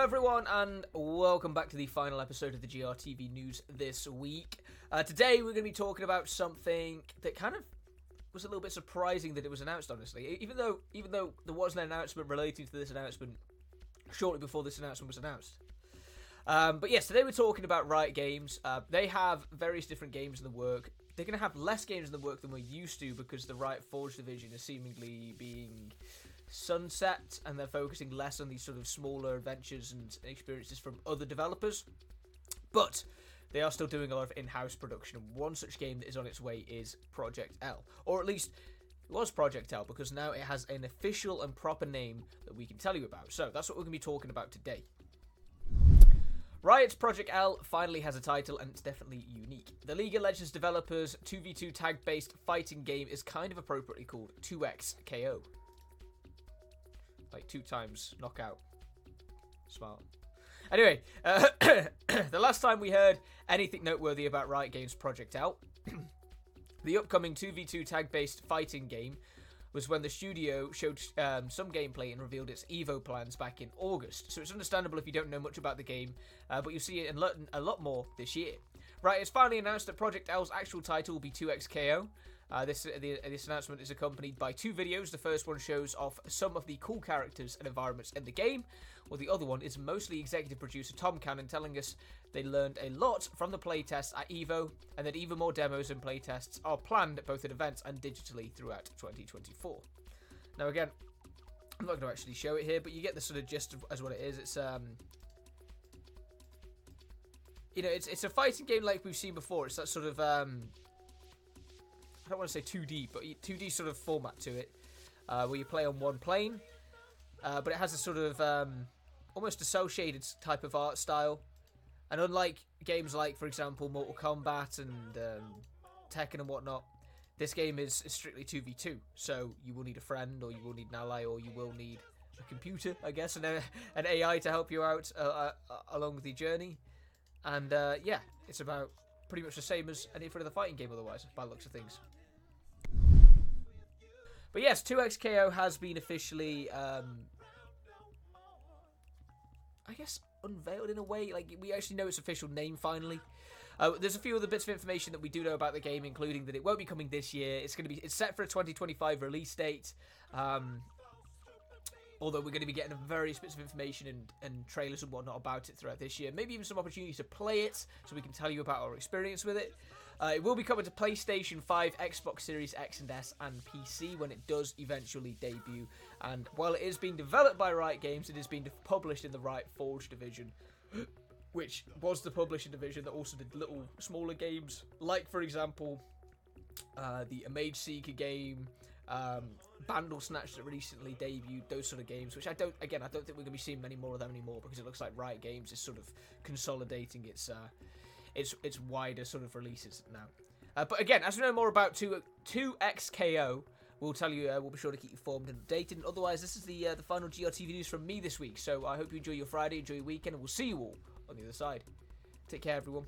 Hello, everyone, and welcome back to the final episode of the GRTV news this week. Uh, today, we're going to be talking about something that kind of was a little bit surprising that it was announced. Honestly, even though even though there was an announcement relating to this announcement shortly before this announcement was announced. Um, but yes, today we're talking about Riot Games. Uh, they have various different games in the work. They're going to have less games in the work than we're used to because the Riot Forge division is seemingly being sunset and they're focusing less on these sort of smaller adventures and experiences from other developers. But they are still doing a lot of in-house production. One such game that is on its way is Project L, or at least it was Project L because now it has an official and proper name that we can tell you about. So that's what we're going to be talking about today. Riot's Project L finally has a title and it's definitely unique. The League of Legends developers 2v2 tag based fighting game is kind of appropriately called 2x KO. Like two times knockout. Smart. Anyway, uh, the last time we heard anything noteworthy about Riot Games Project L, the upcoming 2v2 tag based fighting game was when the studio showed um, some gameplay and revealed its Evo plans back in August. So it's understandable if you don't know much about the game, uh, but you'll see it in a lot more this year. Right, it's finally announced that Project L's actual title will be 2XKO. Uh, this the, this announcement is accompanied by two videos. The first one shows off some of the cool characters and environments in the game, while the other one is mostly executive producer Tom Cannon telling us they learned a lot from the playtests at EVO, and that even more demos and playtests are planned both at events and digitally throughout 2024. Now, again, I'm not going to actually show it here, but you get the sort of gist of, as what it is. It's um, you know, it's it's a fighting game like we've seen before. It's that sort of um, don't want to say 2D, but 2D sort of format to it, uh, where you play on one plane, uh, but it has a sort of um, almost associated type of art style. And unlike games like, for example, Mortal Kombat and um, Tekken and whatnot, this game is, strictly 2v2. So you will need a friend, or you will need an ally, or you will need a computer, I guess, and a, an AI to help you out uh, uh, along the journey. And uh, yeah, it's about pretty much the same as any other fighting game otherwise, by looks of things. But yes, 2XKO has been officially, um, I guess, unveiled in a way. Like, we actually know its official name finally. Uh, there's a few other bits of information that we do know about the game, including that it won't be coming this year. It's going to be it's set for a 2025 release date. Um, although we're going to be getting various bits of information and, and trailers and whatnot about it throughout this year. Maybe even some opportunities to play it so we can tell you about our experience with it. Uh, it will be coming to PlayStation 5, Xbox Series X and S, and PC when it does eventually debut. And while it is being developed by Riot Games, it is being published in the Riot Forge division, which was the publishing division that also did little smaller games, like, for example, uh, the Mageseeker game, um, Bandersnatch that recently debuted, those sort of games, which I don't, again, I don't think we're going to be seeing many more of them anymore because it looks like Riot Games is sort of consolidating its uh, its its wider sort of releases now. Uh, but again, as we know more about 2, 2XKO, we'll tell you, uh, we'll be sure to keep you informed and updated. And otherwise, this is the uh, the final GRTV news from me this week. So I hope you enjoy your Friday, enjoy your weekend, and we'll see you all on the other side. Take care, everyone.